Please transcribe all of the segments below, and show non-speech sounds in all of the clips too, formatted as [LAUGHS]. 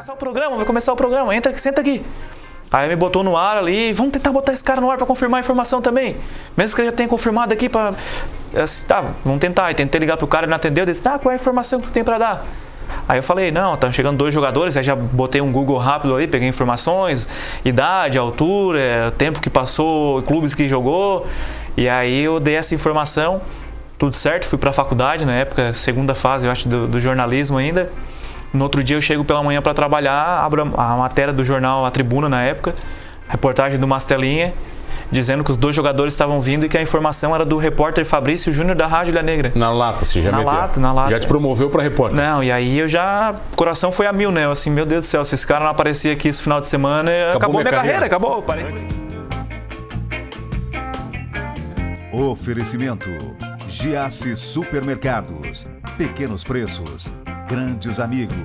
começar o programa, vai começar o programa, entra aqui, senta aqui. Aí me botou no ar ali, vamos tentar botar esse cara no ar para confirmar a informação também. Mesmo que ele já tenha confirmado aqui para tá, vamos tentar. Aí tentei ligar pro cara, ele não atendeu, disse: "Tá, qual é a informação que tu tem para dar?" Aí eu falei, não, estão chegando dois jogadores, aí já botei um Google rápido ali, peguei informações, idade, altura, tempo que passou, clubes que jogou, e aí eu dei essa informação, tudo certo, fui para a faculdade na época, segunda fase, eu acho, do, do jornalismo ainda. No outro dia eu chego pela manhã para trabalhar, abro a matéria do jornal A Tribuna na época, reportagem do Mastelinha, dizendo que os dois jogadores estavam vindo e que a informação era do repórter Fabrício Júnior da Rádio Ilha Negra. Na lata, você já na meteu? lata, na lata. Já te promoveu para repórter? Não, e aí eu já. O coração foi a mil, né? Eu assim, meu Deus do céu, se esse cara não aparecia aqui esse final de semana, acabou, acabou minha, minha carreira. carreira, acabou. Parei. Oferecimento: Giasse Supermercados. Pequenos preços, grandes amigos.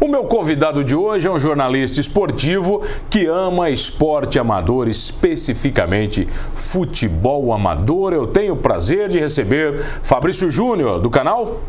O meu convidado de hoje é um jornalista esportivo que ama esporte amador, especificamente futebol amador. Eu tenho o prazer de receber Fabrício Júnior, do canal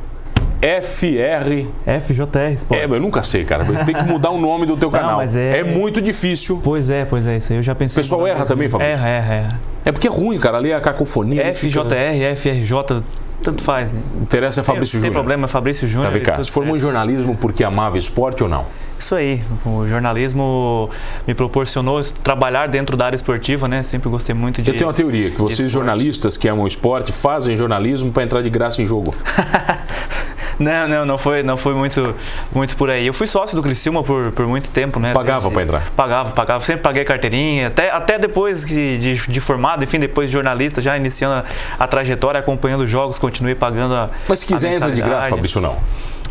FR. FJR Sport. É, eu nunca sei, cara. Tem que mudar o nome do teu [LAUGHS] Não, canal. mas é- é muito difícil. Pois é, pois é, isso aí eu já pensei. O pessoal erra também, Fabrício? Erra, erra, erra. É porque é ruim, cara. Ali é a cacofonia. ali fica- FJR, FRJ, tanto faz. né? Interessa é Fabrício Tem Júnior. problema, é Fabrício Júnior. Tá, cá. tudo Se formou em jornalismo porque amava esporte ou não? Isso aí, o jornalismo me proporcionou trabalhar dentro da área esportiva, né? Sempre gostei muito de. Eu tenho uma teoria que vocês esporte. jornalistas que amam esporte fazem jornalismo para entrar de graça em jogo. [LAUGHS] Não, não, não foi, não foi muito, muito por aí. Eu fui sócio do Criciúma por, por muito tempo, né? Pagava pra entrar? Pagava, pagava. Sempre paguei carteirinha. Até, até depois de, de, de formado, enfim, depois de jornalista, já iniciando a, a trajetória, acompanhando os jogos, continuei pagando a. Mas se quiser a entra de graça. Fabrício, não.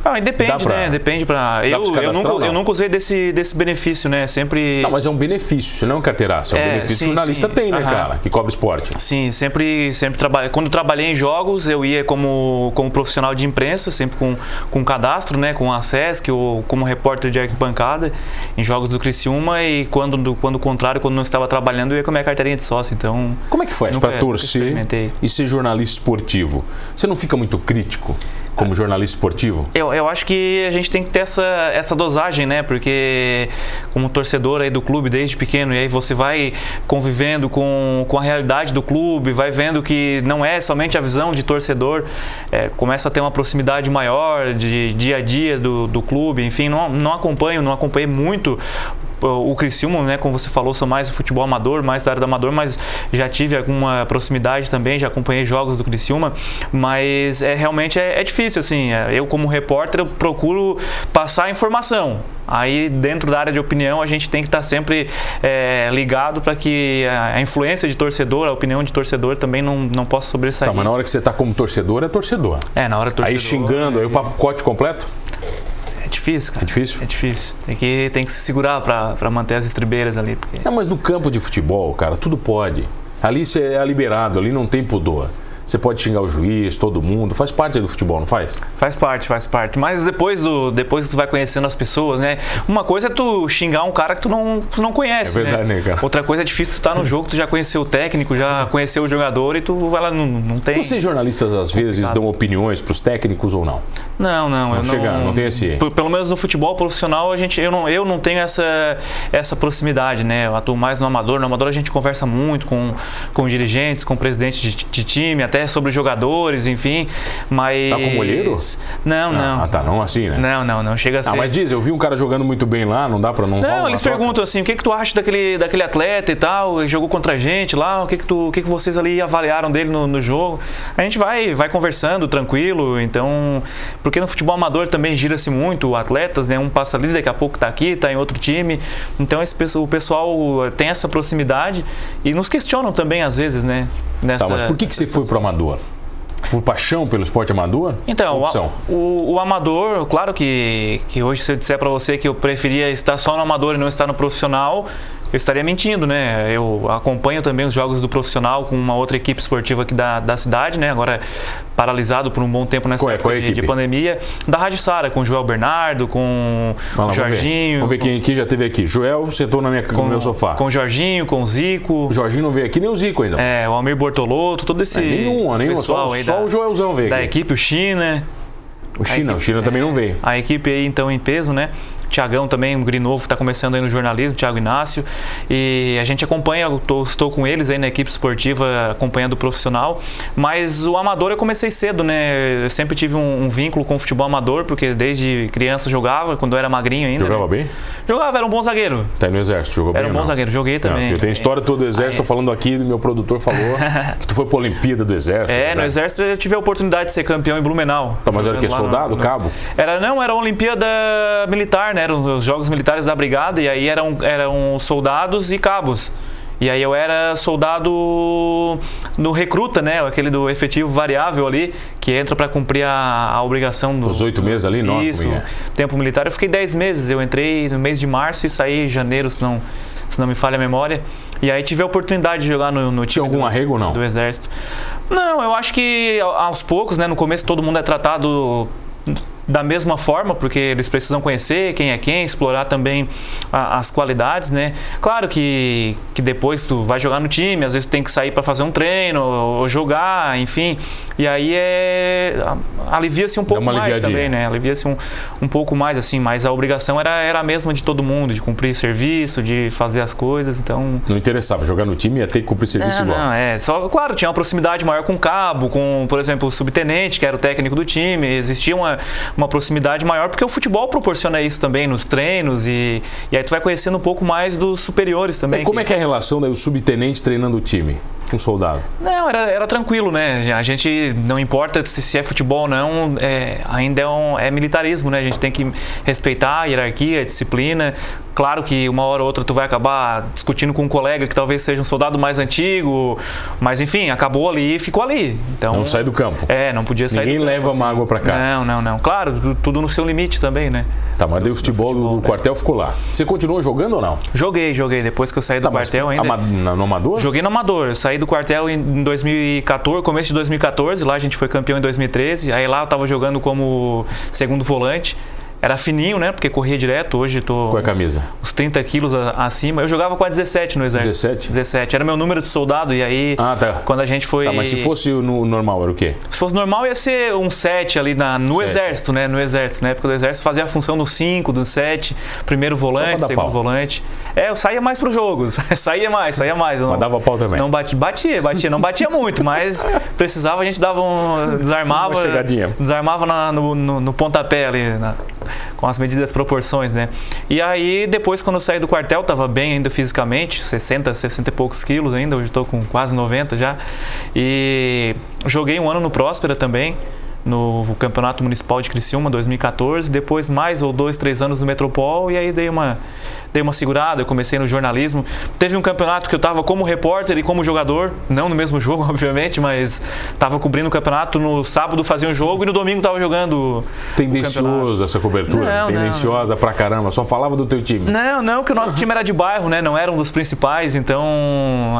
Ah, depende, pra- né? Depende pra. pra Eu, eu, nunca, ou eu nunca usei desse, desse benefício, né? Sempre. Não, mas é um benefício, isso não é um carteiraço. É um É, benefício que sim, o jornalista sim. tem, né, Aham. cara? Que cobre esporte. Sim, sempre, sempre trabalhei. Quando trabalhei em jogos, eu ia como, como profissional de imprensa, sempre com, com cadastro, né, com acesso, que eu, como repórter de arquibancada em jogos do Criciúma e quando do quando contrário, quando não estava trabalhando, eu ia com a minha carteirinha de sócio. Então, Como é que faz Nunca- para torcer e ser jornalista esportivo? Você não fica muito crítico como jornalista esportivo? Eu, eu acho que a gente tem que ter essa, essa dosagem, né? Porque como torcedor aí do clube desde pequeno, e aí você vai convivendo com, com a realidade do clube, vai vendo que não é somente a visão de torcedor, é, começa a ter uma proximidade maior de dia a dia do, do clube, enfim, não, não acompanho, não acompanhei muito o Criciúma, né, como você falou, sou mais futebol amador, mais da área do amador, mas já tive alguma proximidade também, já acompanhei jogos do Criciúma, mas é realmente é, é difícil assim. é, Eu como repórter eu procuro passar informação. Aí dentro da área de opinião a gente tem que estar sempre é, ligado para que a, influência de torcedor, a opinião de torcedor também não, não possa sobressair. Tá, mas na hora que você tá como torcedor, é torcedor. É, na hora do torcedor. Aí xingando, aí o pacote completo? É difícil, cara. É difícil? É difícil. Tem que, tem que se segurar para manter as estribeiras ali. Porque... Não, mas no campo de futebol, cara, tudo pode. Ali você é liberado, ali não tem pudor. Você pode xingar o juiz, todo mundo, faz parte do futebol, não faz? Faz parte, faz parte. Mas depois, do, depois que tu vai conhecendo as pessoas, né? Uma coisa é tu xingar um cara que tu não, tu não conhece. É verdade, né, cara? Outra coisa é difícil tu estar no jogo, tu já conheceu o técnico, já conheceu o jogador e tu vai lá, não, não tem. Vocês jornalistas às vezes dão opiniões pros técnicos ou não? Não, não, eu chega, não. não tem esse- Pelo menos no futebol profissional, a gente, eu, não, eu não tenho essa, essa proximidade, né? Eu atuo mais no amador. No amador a gente conversa muito com, com dirigentes, com presidentes de, de time, até sobre jogadores, enfim. Mas. Tá com olheiro? Não, não. Ah, tá, não assim, né? Não, não, não chega a ser. Ah, mas diz, eu vi um cara jogando muito bem lá, não dá pra não Não, eles perguntam assim, o que que tu acha daquele, daquele atleta e tal, ele jogou contra a gente lá, o que que, tu, o que que vocês ali avaliaram dele no, no jogo? A gente vai, vai conversando, tranquilo, então... Porque no futebol amador também gira-se muito atletas, né? Um passa ali, daqui a pouco tá aqui, tá em outro time. Então esse, o pessoal tem essa proximidade e nos questionam também às vezes, né? Nessa, Tá, mas por que, que você foi pro amador? Por paixão pelo esporte amador? Então, o, o, o amador, claro que, que hoje se eu disser para você que eu preferia estar só no amador e não estar no profissional, eu estaria mentindo, né? Eu acompanho também os jogos do profissional com uma outra equipe esportiva aqui da, da cidade, né? Agora paralisado por um bom tempo nessa Qual é- época qual é de, de pandemia. Da Rádio Sara, com o Joel Bernardo, com lá, o vamos ver. Jorginho. Vamos ver quem, quem já teve aqui. Joel sentou na minha, com, no meu sofá. Com o Jorginho, com o Zico. O Jorginho não veio aqui, nem o Zico ainda. É, o Almir Bortolotto, todo esse É, nenhuma, nenhuma. Só, só da, o Joelzão veio da aqui. equipe, o China. O China, equipe- o China também não veio. A equipe aí então em peso, né? Tiagão também, um guri novo que está começando aí no jornalismo, Thiago Inácio. E a gente acompanha, tô, estou com eles aí na equipe esportiva, acompanhando o profissional. Mas o amador eu comecei cedo, né? Eu sempre tive um, um vínculo com o futebol amador, porque desde criança jogava, quando eu era magrinho ainda. Jogava né? bem? Jogava, era um bom zagueiro. Tá no exército, jogou Era bem um bom não? zagueiro, joguei também. Tenho história toda do exército, tô falando aqui, meu produtor falou [LAUGHS] que tu foi pra Olimpíada do exército. É, no né? exército eu tive a oportunidade de ser campeão em Blumenau. Tá, mas era lá Soldado, cabo? Era, não, era Olimpíada Militar, né? Eram os Jogos Militares da Brigada e aí eram, eram soldados e cabos. E aí eu era soldado no recruta, né? Aquele do efetivo variável ali, que entra para cumprir a, a obrigação do. Os oito meses ali, não? Isso, Como é? tempo militar. Eu fiquei 10 meses. Eu entrei no mês de março e saí em janeiro, se não, se não me falha a memória. E aí tive a oportunidade de jogar no, no time algum do, arrego ou não? do Exército. Não, eu acho que aos poucos, né? No começo todo mundo é tratado da mesma forma, porque eles precisam conhecer quem é quem, explorar também a- as qualidades, né? Claro que, que depois tu vai jogar no time, às vezes tem que sair para fazer um treino, ou jogar, enfim. E aí é alivia-se um pouco mais aliviadinha. também, né? Alivia-se um, um pouco mais assim, mas a obrigação era, era a mesma de todo mundo, de cumprir serviço, de fazer as coisas, então Não interessava, jogar no time ia ter que cumprir serviço não, igual. não, é. Só, claro, tinha uma proximidade maior com o cabo, com, por exemplo, o subtenente, que era o técnico do time. Existia uma, uma proximidade maior, porque o futebol proporciona isso também nos treinos e, e aí tu vai conhecendo um pouco mais dos superiores também. E como é que é a relação daí, o subtenente treinando o time? Um soldado. Não, era, era tranquilo, né? A gente não importa se, se é futebol ou não, é, ainda é, um, é militarismo, né? A gente tem que respeitar a hierarquia, a disciplina. Claro que uma hora ou outra tu vai acabar discutindo com um colega que talvez seja um soldado mais antigo, mas enfim, acabou ali e ficou ali. Então, Não sai do campo. É, não podia sair Ninguém do campo, leva assim. mágoa pra casa. Não, não, não. Claro, tu- tudo no seu limite também, né? Tá, mas daí o futebol, do, futebol, do quartel ficou lá. Você continuou jogando ou não? Joguei, joguei. Depois que eu saí do Tá, quartel ainda. ama- no amador? Joguei no Amador. Eu saí do quartel em 2014, começo de 2014. Lá a gente foi campeão em 2013. Aí lá eu tava jogando como segundo volante. Era fininho, né? Porque corria direto. Hoje tô Qual é a camisa? uns 30 quilos acima. Eu jogava com a 17 no exército. 17? 17. Era meu número de soldado. E aí, Ah, tá. quando a gente foi. Tá, mas se fosse no normal, era o quê? Se fosse normal, ia ser um 7 ali na, no Sete. exército, né? No exército. Na época do exército fazia a função do 5, do 7, primeiro volante, segundo pau. volante. É, eu saía mais pro jogo. [LAUGHS] saía mais, saía mais. Eu Mas dava pau também. Não batia, batia, batia. Não batia muito, mas precisava, a gente dava um. Desarmava. Uma chegadinha. Desarmava na- no, no, no pontapé ali, na- com as medidas proporções, né? E aí, depois, quando eu saí do quartel, tava bem ainda fisicamente, 60, 60 e poucos quilos ainda, hoje estou com quase 90 já. E joguei um ano no Próspera também. No Campeonato Municipal de Criciúma 2014, depois mais ou dois, três anos no Metropol e aí dei uma, dei uma segurada, eu comecei no jornalismo. Teve um campeonato que eu estava como repórter e como jogador, não no mesmo [LAUGHS] jogo, obviamente, mas estava cobrindo o campeonato. No sábado fazia um jogo e no domingo estava jogando. Tendencioso essa cobertura. Não, não, Tendenciosa pra caramba. Só falava do teu time. Não, não, que o nosso [LAUGHS] time era de bairro, né? Não era um dos principais, então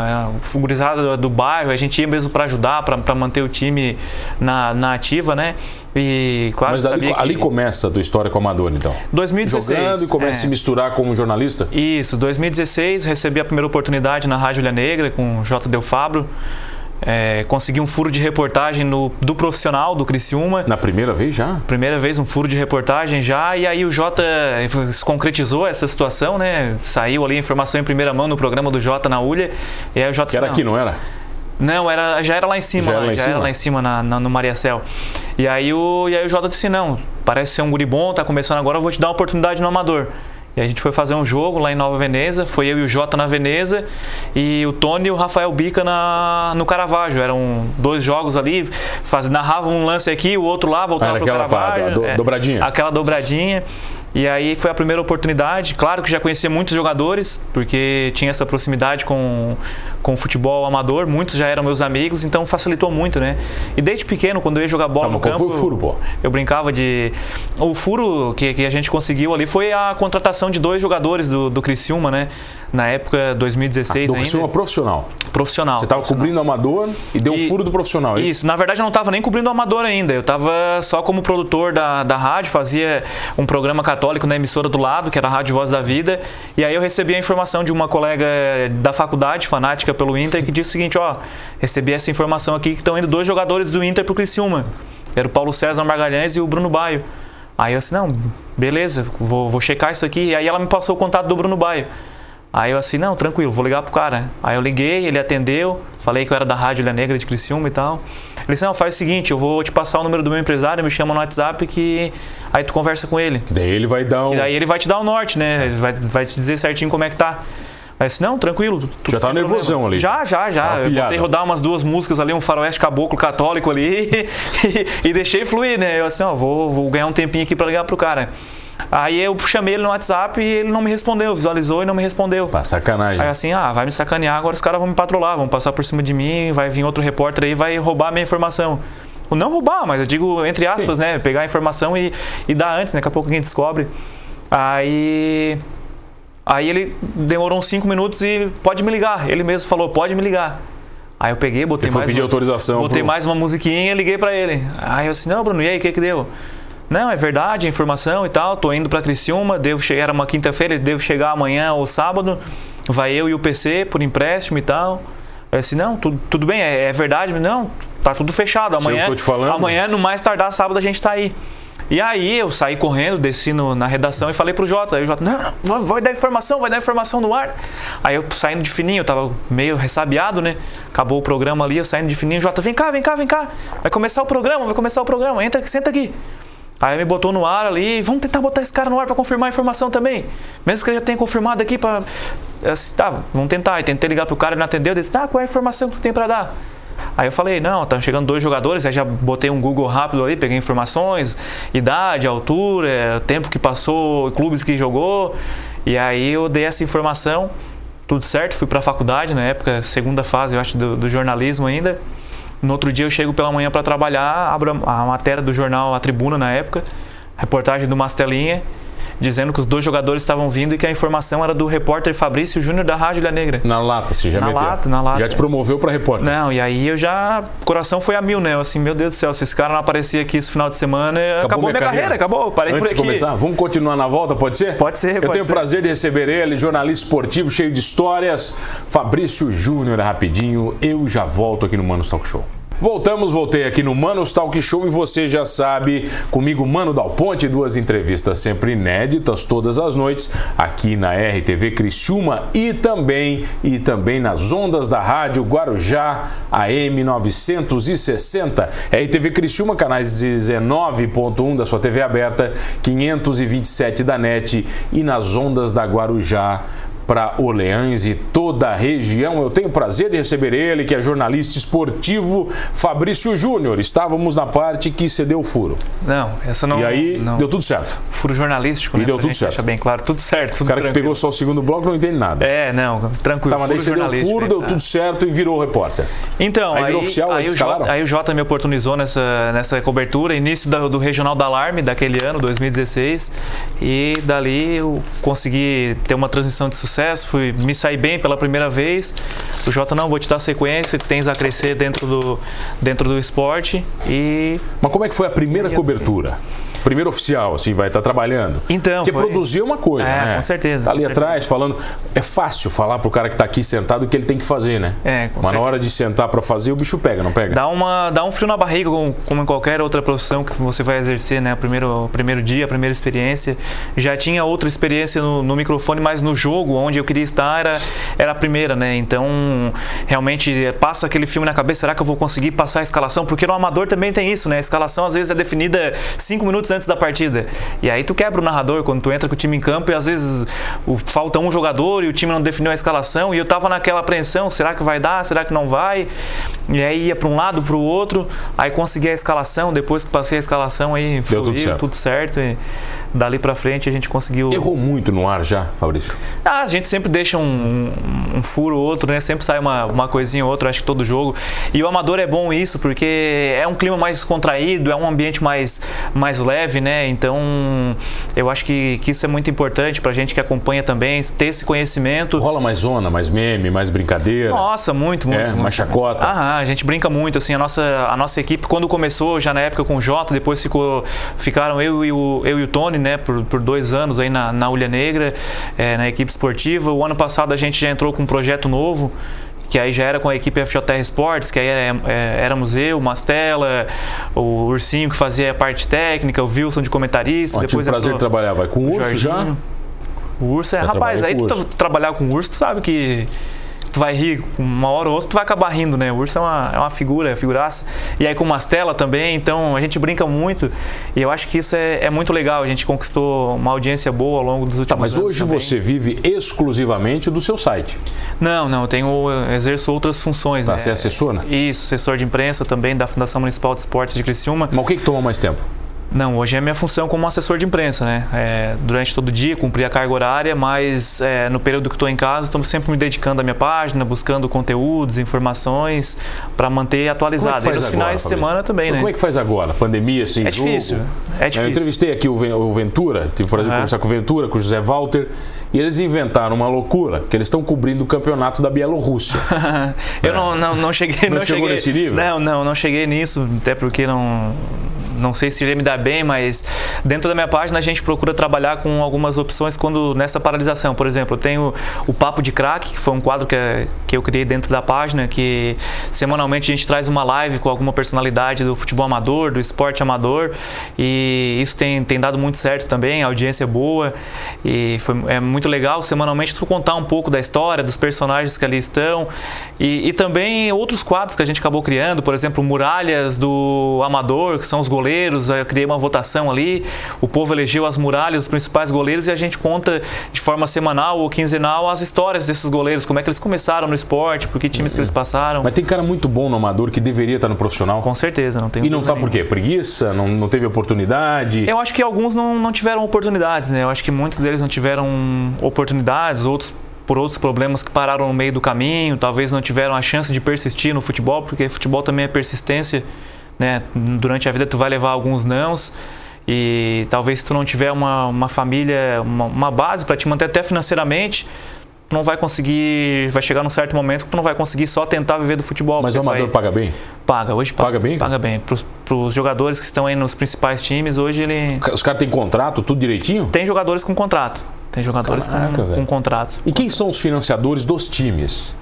é, o fugurizado do, do bairro, a gente ia mesmo para ajudar, para manter o time na, na ativa, né? E claro, Mas ali, sabia que ali começa a tua história com o Amador, então. 2016. Jogando e começa a é. se misturar como jornalista? Isso, 2016 recebi a primeira oportunidade na Rádio Ilha Negra com o J. Del Fabro. É, consegui um furo de reportagem no, do profissional do Criciúma. Na primeira vez já? Primeira vez um furo de reportagem já, e aí o Jota se concretizou essa situação, né? Saiu ali a informação em primeira mão no programa do Jota na Ulha. E aí o Jota Que era aqui, não era? Não, era, já era lá em cima, Já era lá em já cima? era lá em cima na, na- no Mariacel. E aí, o, e aí o Jota disse: Não, parece ser um guri bom, tá começando agora, eu vou te dar uma oportunidade no Amador. E a gente foi fazer um jogo lá em Nova Veneza, foi eu e o Jota na Veneza e o Tony e o Rafael Bica na, no Caravaggio. Eram dois jogos ali, faz, narravam um lance aqui, o outro lá, voltava Ah, pro Caravaggio. do- dobradinha. Aquela dobradinha. E aí foi a primeira oportunidade. Claro que já conhecia muitos jogadores, porque tinha essa proximidade com, com futebol amador. Muitos já eram meus amigos, então facilitou muito, né? E desde pequeno, quando eu ia jogar bola Tá, no campo... foi o furo, pô? Eu brincava de... O furo que, que a gente conseguiu ali foi a contratação de dois jogadores do, do Criciúma, né? Na época, 2016 Do ainda. Criciúma profissional. Profissional. Você estava cobrindo o Amador e deu um E- furo do profissional, é isso? Isso, na verdade eu não estava nem cobrindo amador ainda. Eu estava só como produtor da, da rádio, fazia um programa católico na emissora do lado, que era a Rádio Voz da Vida. E aí eu recebi a informação de uma colega da faculdade, fanática pelo Inter, que disse o seguinte: ó, recebi essa informação aqui que estão indo dois jogadores do Inter pro Criciúma. Era o Paulo César Margalhães e o Bruno Baio. Aí eu assim, não, beleza, vou, vou checar isso aqui. E aí ela me passou o contato do Bruno Baio. Aí eu assim, não, tranquilo, vou ligar pro cara. Aí eu liguei, ele atendeu, falei que eu era da Rádio Ilha Negra de Criciúma e tal. Ele disse, não, faz o seguinte, eu vou te passar o número do meu empresário, me chama no WhatsApp que aí tu conversa com ele. Daí ele vai dar um... Que daí ele vai te dar o norte, né? Vai, vai te dizer certinho como é que tá. Aí disse, não, tranquilo. tudo Já tá nervosão problema. ali. Já, já, já. Tava eu pilhado. botei rodar umas duas músicas ali, um faroeste caboclo católico ali e, [LAUGHS] e deixei fluir, né? Eu assim, ó, vou, vou ganhar um tempinho aqui pra ligar pro cara. Aí eu chamei ele no WhatsApp e ele não me respondeu, visualizou e não me respondeu. Pá, sacanagem. Aí assim, ah, vai me sacanear, agora os caras vão me patrolar, vão passar por cima de mim, vai vir outro repórter aí vai roubar a minha informação. Ou Não roubar, mas eu digo entre aspas, né? Pegar a informação e, e dar antes, né? Daqui a pouco alguém descobre. Aí. Aí ele demorou uns 5 minutos e pode me ligar. Ele mesmo falou, pode me ligar. Aí eu peguei, botei Ele foi mais. pedir uma- autorização Botei pro- mais uma musiquinha e liguei pra ele. Aí eu assim, não, Bruno, e aí, o que que deu? Não, é verdade, informação e tal. Tô indo pra Criciúma, devo chegar, era uma quinta-feira, devo chegar amanhã ou sábado. Vai eu e o PC por empréstimo e tal. Eu disse, não, tudo, tudo bem, é, é verdade, não, tá tudo fechado. Eu Amanhã, tô te falando. amanhã, no mais tardar sábado, a gente tá aí. E aí eu saí correndo, desci no- na redação e falei pro Jota. Aí o Jota, não, não, vai, dar informação, vai dar informação no ar. Aí eu saindo de fininho, eu tava meio ressabiado, né? Acabou o programa ali, eu saindo de fininho, Jota, vem cá, vem cá, vem cá. Vai começar o programa, vai começar o programa, entra senta aqui. Aí me botou no ar ali, vamos tentar botar esse cara no ar pra confirmar a informação também. Mesmo que ele já tenha confirmado aqui. Eu disse, tá, vamos tentar. Aí tentei ligar pro cara, ele não atendeu, eu disse, tá, qual é a informação que tu tem pra dar? Aí eu falei, não, tá chegando dois jogadores, aí já botei um Google rápido ali, peguei informações, idade, altura, tempo que passou, clubes que jogou. E aí eu dei essa informação, tudo certo, fui pra faculdade na época, segunda fase, eu acho, do, do jornalismo ainda. No outro dia eu chego pela manhã para trabalhar, abro a matéria do jornal A Tribuna na época, reportagem do Mastelinha, dizendo que os dois jogadores estavam vindo e que a informação era do repórter Fabrício Júnior da Rádio Ilha Negra. Na lata, você já Na meteu. lata, na lata. Já te promoveu pra repórter. Não, e aí eu já. O coração foi a mil, né? Eu assim, meu Deus do céu, se esse cara não aparecia aqui esse final de semana, acabou, minha carreira. acabou, parei Antes por de aqui. começar, vamos continuar na volta, pode ser? Pode ser, Eu pode tenho o ser. prazer de receber ele, jornalista esportivo, cheio de histórias, Fabrício Júnior, rapidinho. Eu já volto aqui no Manos Talk Show. Voltamos, voltei aqui no Manos Talk Show e você já sabe, comigo Mano Dal Ponte, duas entrevistas sempre inéditas todas as noites aqui na RTV Criciúma e também e também nas ondas da rádio Guarujá AM 960, RTV Criciúma, canais 19.1 da sua TV aberta, 527 da NET e nas ondas da Guarujá para Orleans e toda a região. Eu tenho o prazer de receber ele, que é jornalista esportivo, Fabrício Júnior. Estávamos na parte que cedeu o furo. Não, essa não. e aí não. deu tudo certo. Furo jornalístico, E né? deu pra tudo certo. deixar bem claro, tudo certo. Tudo O cara que tranquilo. pegou só o segundo bloco não entende nada. É, não, tranquilo. Tá, mas daí furo você deu o furo, né? deu Ah. tudo certo e virou repórter. Então, Aí virou oficial, aí aí, o? Jota, aí o Jota me oportunizou nessa, nessa cobertura, início do, do Regional da Alarme daquele ano, 2016. E dali eu consegui ter uma transição de sucesso, fui me sair bem pela primeira vez. O Jota, não, vou te dar sequência, que tens a crescer dentro do, dentro do esporte. E Mas como é que foi a primeira cobertura? Primeiro oficial, assim, vai estar trabalhando. Então, Porque foi- produzir é uma coisa, É, né? com certeza, Tá ali certeza. atrás falando. É fácil falar pro cara que tá aqui sentado o que ele tem que fazer, né? É, com Mas na certeza. hora de sentar pra fazer, o bicho pega, não pega? dá, uma, dá um frio na barriga, como, em qualquer outra profissão que você vai exercer, né? O primeiro, primeiro dia, a primeira experiência. Já tinha outra experiência no, no microfone, mas no jogo, onde eu queria estar, era, era a primeira, né? Então, realmente, eh, passa aquele filme na cabeça, será que eu vou conseguir passar a escalação? Porque no amador também tem isso, né? A escalação, às vezes, é definida cinco minutos antes da partida. E aí tu quebra o narrador quando tu entra com o time em campo e, às vezes, o, falta um jogador e o time não definiu a escalação e eu tava naquela apreensão, será que vai dar? Será que não vai? E aí ia para um lado, para o outro, aí consegui a escalação, depois que passei a escalação aí Deu tudo fluiu, certo. tudo certo e dali para frente a gente conseguiu Errou muito no ar já, Fabrício. ah, a gente sempre deixa um, um, um furo ou outro, né? Sempre sai uma, uma coisinha ou outra, acho que todo jogo. E o amador é bom isso, porque é um clima mais contraído, é um ambiente mais, mais leve, né? Então, eu acho que, que isso é muito importante pra gente que acompanha também, ter esse conhecimento. Rola mais zona, mais meme, mais brincadeira. Nossa, muito, muito. É, muito, mais chacota. Ah, a gente brinca muito, assim, a nossa, a nossa equipe, quando começou, já na época com o Jota, depois ficou, ficaram eu e o, eu e o Tony, né, por, por dois anos aí na, na Ulha Negra, eh, na equipe esportiva. O ano passado a gente já entrou com um projeto novo, que aí já era com a equipe FJR Sports, que aí é, é, éramos eu, o Mastella, o Ursinho que fazia a parte técnica, o Wilson de comentarista. Ó, depois tive o prazer de trabalhar, vai com o Urso já? O Urso é, já rapaz, aí tu trabalhar com o Urso, tu sabe que tu vai rir, uma hora ou outra tu vai acabar rindo, né? O urso é uma, é uma figura, é figuraça. E aí com Mastela também, então a gente brinca muito e eu acho que isso é, é muito legal. A gente conquistou uma audiência boa ao longo dos últimos tá, mas anos. Mas hoje também. você vive exclusivamente do seu site? Não, não, eu tenho, eu exerço outras funções. Tá, né? Você é assessor, né? Isso, assessor de imprensa também da Fundação Municipal de Esportes de Criciúma. Mas o que, que toma mais tempo? Não, hoje é minha função como assessor de imprensa, né? É, durante todo o dia, cumprir a carga horária, mas é, no período que estou em casa, estou sempre me dedicando à minha página, buscando conteúdos, informações para manter atualizado. Como é e nos agora, finais de semana também, né? Como é que faz agora? Pandemia, sem é jogo? Difícil, é difícil. Eu entrevistei aqui o Ventura, tive por exemplo uhum. conversar com o Ventura, com o José Walter. E eles inventaram uma loucura, que eles estão cobrindo o campeonato da Bielorrússia. [LAUGHS] eu é. não, não, não cheguei. Não, não chegou cheguei, nesse nível? Não, não, não cheguei nisso, até porque não não sei se iria me dar bem, mas dentro da minha página a gente procura trabalhar com algumas opções quando nessa paralisação. Por exemplo, eu tenho o Papo de Crack, que foi um quadro que, que eu criei dentro da página, que semanalmente a gente traz uma live com alguma personalidade do futebol amador, do esporte amador, e isso tem, tem dado muito certo também, a audiência é boa, e foi, é muito legal semanalmente tu contar um pouco da história, dos personagens que ali estão, e, e também outros quadros que a gente acabou criando, por exemplo, Muralhas do Amador, que são os goleiros goleiros, eu criei uma votação ali, o povo elegeu as muralhas, os principais goleiros, e a gente conta de forma semanal ou quinzenal as histórias desses goleiros, como é que eles começaram no esporte, por que times que eles passaram. Mas tem cara muito bom no amador que deveria estar no profissional? Com certeza, não tem E não sabe por quê? Preguiça? Não, não teve oportunidade? Eu acho que alguns não, não tiveram oportunidades, né? Eu acho que muitos deles não tiveram oportunidades, outros por outros problemas que pararam no meio do caminho, talvez não tiveram a chance de persistir no futebol, porque futebol também é persistência né? Durante a vida tu vai levar alguns nãos e talvez se tu não tiver uma, uma família, uma, uma base para te manter até financeiramente, tu não vai conseguir, vai chegar num certo momento que tu não vai conseguir só tentar viver do futebol. Mas o amador vai... paga bem? Paga, hoje paga. Paga bem? Paga bem. Para os jogadores que estão aí nos principais times, hoje ele... Os caras têm contrato, tudo direitinho? Tem jogadores com contrato. Tem jogadores Caraca, com, com contrato. E quem são os financiadores dos times?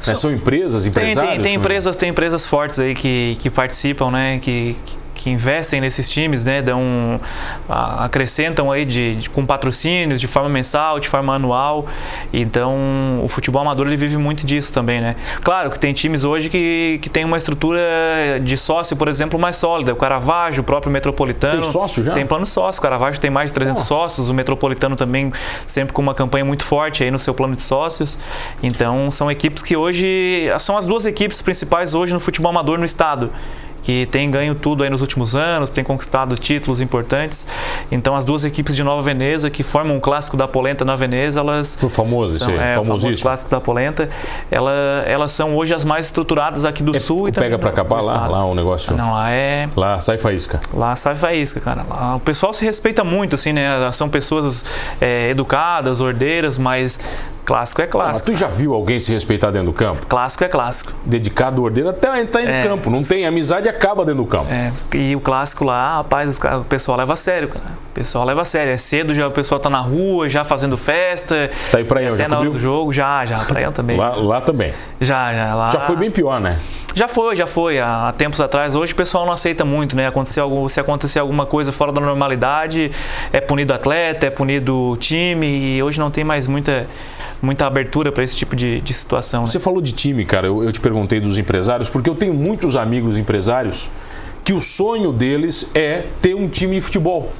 São, são empresas, empresários? Tem, tem, tem empresas, tem empresas fortes aí que, que participam, né? Que, que que investem nesses times, né, dão, acrescentam aí de, de, com patrocínios de forma mensal, de forma anual. Então, o futebol amador ele vive muito disso também, né? Claro que tem times hoje que, que tem uma estrutura de sócio, por exemplo, mais sólida. O Caravaggio, o próprio Metropolitano. Tem sócio já? Tem plano sócio. O Caravaggio tem mais de 300 oh. sócios. O Metropolitano também sempre com uma campanha muito forte aí no seu plano de sócios. Então, são equipes que hoje são as duas equipes principais hoje no futebol amador no estado que tem ganho tudo aí nos últimos anos, tem conquistado títulos importantes. Então as duas equipes de Nova Veneza que formam o clássico da polenta na Veneza, elas o famoso, são, esse é, famosíssimo. o clássico da polenta, ela, elas são hoje as mais estruturadas aqui do é, sul e pega para acabar lá, lá o negócio. Não, lá é lá sai faísca. Lá sai faísca, cara. Lá, o pessoal se respeita muito assim, né? São pessoas é, educadas, ordeiras, mas Clássico é clássico. Mas tu já viu alguém se respeitar dentro do campo? Clássico é clássico. Dedicado, ordeiro, até entrar tá em é. campo. Não tem amizade, acaba dentro do campo. É. E o clássico lá, rapaz, o pessoal leva a sério, cara. O pessoal leva a sério. É cedo, já o pessoal tá na rua, já fazendo festa. Tá aí pra Até já hora do jogo, já, já. Praião também. lá, lá também. Já, já. Lá... Já foi bem pior, né? Já foi, já foi. Há tempos atrás. Hoje o pessoal não aceita muito, né? Acontecer se acontecer alguma coisa fora da normalidade, é punido atleta, é punido time. E hoje não tem mais muita muita abertura para esse tipo de, de situação. Né? Você falou de time, cara. Eu, eu te perguntei dos empresários, porque eu tenho muitos amigos empresários que o sonho deles é ter um time de futebol.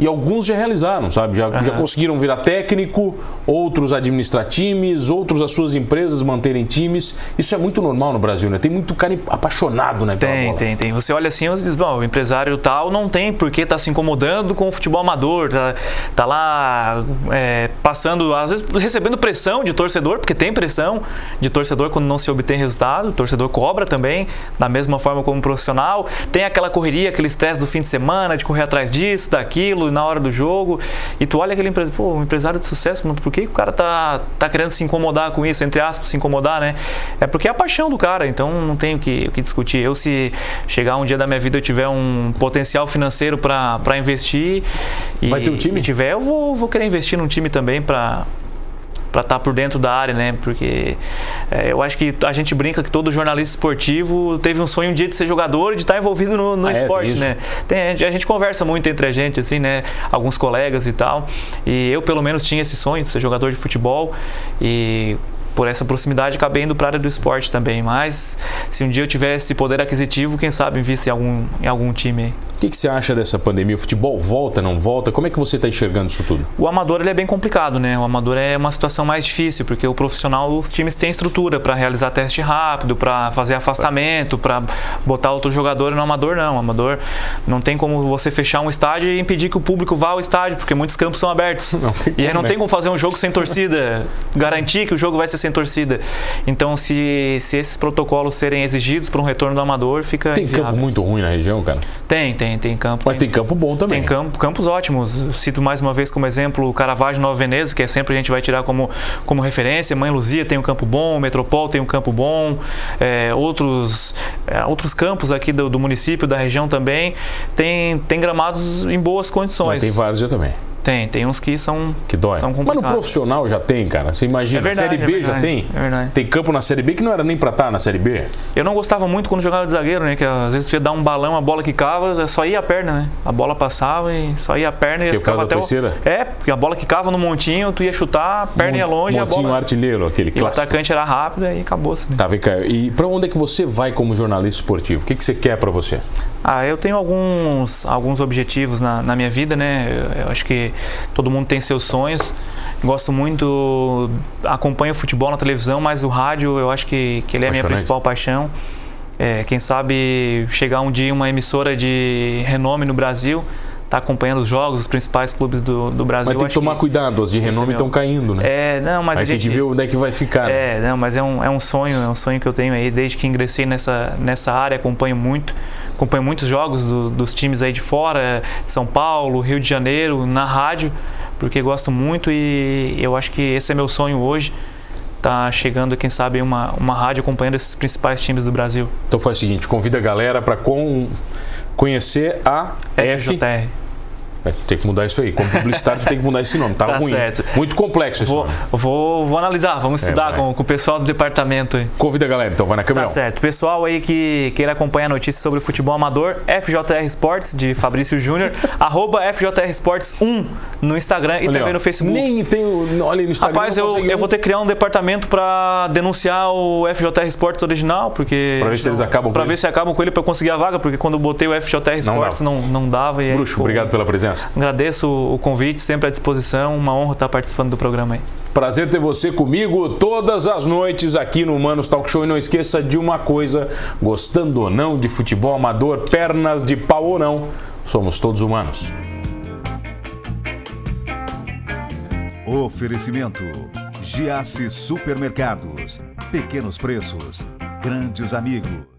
E alguns já realizaram, sabe? Já, uhum. já conseguiram virar técnico, outros administrar times, outros as suas empresas manterem times. Isso é muito normal no Brasil, né? Tem muito cara apaixonado, né? Tem, tem, tem. Você olha assim e diz, bom, o empresário tal não tem porque tá se incomodando com o futebol amador, tá, tá lá é, passando, às vezes recebendo pressão de torcedor, porque tem pressão de torcedor quando não se obtém resultado, o torcedor cobra também, da mesma forma como profissional. Tem aquela correria, aquele estresse do fim de semana, de correr atrás disso, daquilo na hora do jogo. E tu olha aquele empresário, pô, um empresário de sucesso, mas por que o cara tá, tá querendo se incomodar com isso, entre aspas, se incomodar, né? É porque é a paixão do cara, então não tem o que, o que discutir. Eu, se chegar um dia da minha vida eu tiver um potencial financeiro para investir e, Vai ter um time? tiver, eu vou, vou querer investir num time também para para estar tá por dentro da área, né? Porque é, eu acho que a gente brinca que todo jornalista esportivo teve um sonho um dia de ser jogador e de estar tá envolvido no, no ah, é, esporte, é, né? Tem, a gente conversa muito entre a gente, assim, né? Alguns colegas e tal. E eu, pelo menos, tinha esse sonho de ser jogador de futebol e por essa proximidade acabei indo para a área do esporte também. Mas se um dia eu tivesse poder aquisitivo, quem sabe visse em algum, em algum time aí. O que, que, você acha dessa pandemia? O futebol volta, não volta? Como é que você está enxergando isso tudo? O amador ele é bem complicado, né? O amador é uma situação mais difícil, porque o profissional, os times têm estrutura para realizar teste rápido, para fazer afastamento, para botar outro jogador no amador, não. O amador não tem como você fechar um estádio e impedir que o público vá ao estádio, porque muitos campos são abertos. [LAUGHS] e aí não tem como fazer um jogo sem torcida, [LAUGHS] garantir que o jogo vai ser sem torcida. Então, se, se esses protocolos serem exigidos para um retorno do amador, fica. Tem inviável. campo muito ruim na região, cara? Tem, tem tem, tem campo. Mas tem, tem campo bom também. Tem campo, campos ótimos. Eu cito mais uma vez como exemplo o Caravaggio Nova Veneza, que é sempre a gente vai tirar como, como referência. Mãe Luzia tem um campo bom, Metropol tem um campo bom, é, outros, é, outros campos aqui do, do, município, da região também, tem, tem gramados em boas condições. Mas tem vários já também. Tem, tem uns que são que dói. São Mas no profissional já tem, cara. Você imagina, é verdade, Série B é já tem. É verdade. Tem campo na Série B que não era nem pra estar na Série B. Eu não gostava muito quando jogava de zagueiro, né? Que às vezes tu ia dar um balão, a bola quicava, só ia a perna, né? A bola passava e só ia a perna e ia ficava até terceira? O... É, porque a bola quicava no montinho, tu ia chutar, a perna Mont... ia longe montinho a bola... artilheiro, aquele e clássico. o atacante era rápido e acabou-se. Né? Tá, vem cá. E pra onde é que você vai como jornalista esportivo? O que, que você quer pra você? Ah, eu tenho alguns, alguns objetivos na, na minha vida, né? Eu, eu acho que todo mundo tem seus sonhos. Gosto muito, acompanho o futebol na televisão, mas o rádio eu acho que, que ele é a minha principal paixão. É, quem sabe chegar um dia uma emissora de renome no Brasil tá acompanhando os jogos, os principais clubes do, do Brasil. Mas tem que tomar que cuidado, as de renome estão caindo, né? É, não, mas aí a gente tem que ver onde é que vai ficar. Né? É, não, mas é um, é um sonho, é um sonho que eu tenho aí desde que ingressei nessa, nessa área, acompanho muito, acompanho muitos jogos do, dos times aí de fora, São Paulo, Rio de Janeiro, na rádio porque gosto muito e eu acho que esse é meu sonho hoje. Tá chegando, quem sabe, uma, uma rádio acompanhando esses principais times do Brasil. Então faz o seguinte, convida a galera para com, conhecer a FJR. É, tem que mudar isso aí. Como publicitário, tem que mudar esse nome. Tá, tá ruim. Certo. Muito complexo esse vou, nome. Vou, vou analisar, vamos é, estudar é, com, com, o pessoal do departamento aí. Convida a galera, então, vai na câmera. Tá certo. Pessoal aí que queira acompanhar notícias sobre o futebol amador, FJR Esportes, de Fabrício Júnior, [LAUGHS] arroba FJR Esportes 1 no Instagram e olha, também no Facebook. Nem tem Olha no Instagram. Rapaz, eu, eu vou ter que criar um departamento para denunciar o FJR Esportes original, porque. Para ver se eles acabam Para ver se acabam com ele para conseguir a vaga, porque quando eu botei o FJR Esportes não, não, não dava. Bruxo, aí, obrigado pela presença. Agradeço o convite, sempre à disposição. Uma honra estar participando do programa aí. Prazer ter você comigo todas as noites aqui no Humanos Talk Show. E não esqueça de uma coisa: gostando ou não de futebol amador, pernas de pau ou não, somos todos humanos. Oferecimento: Giasse Supermercados. Pequenos preços, grandes amigos.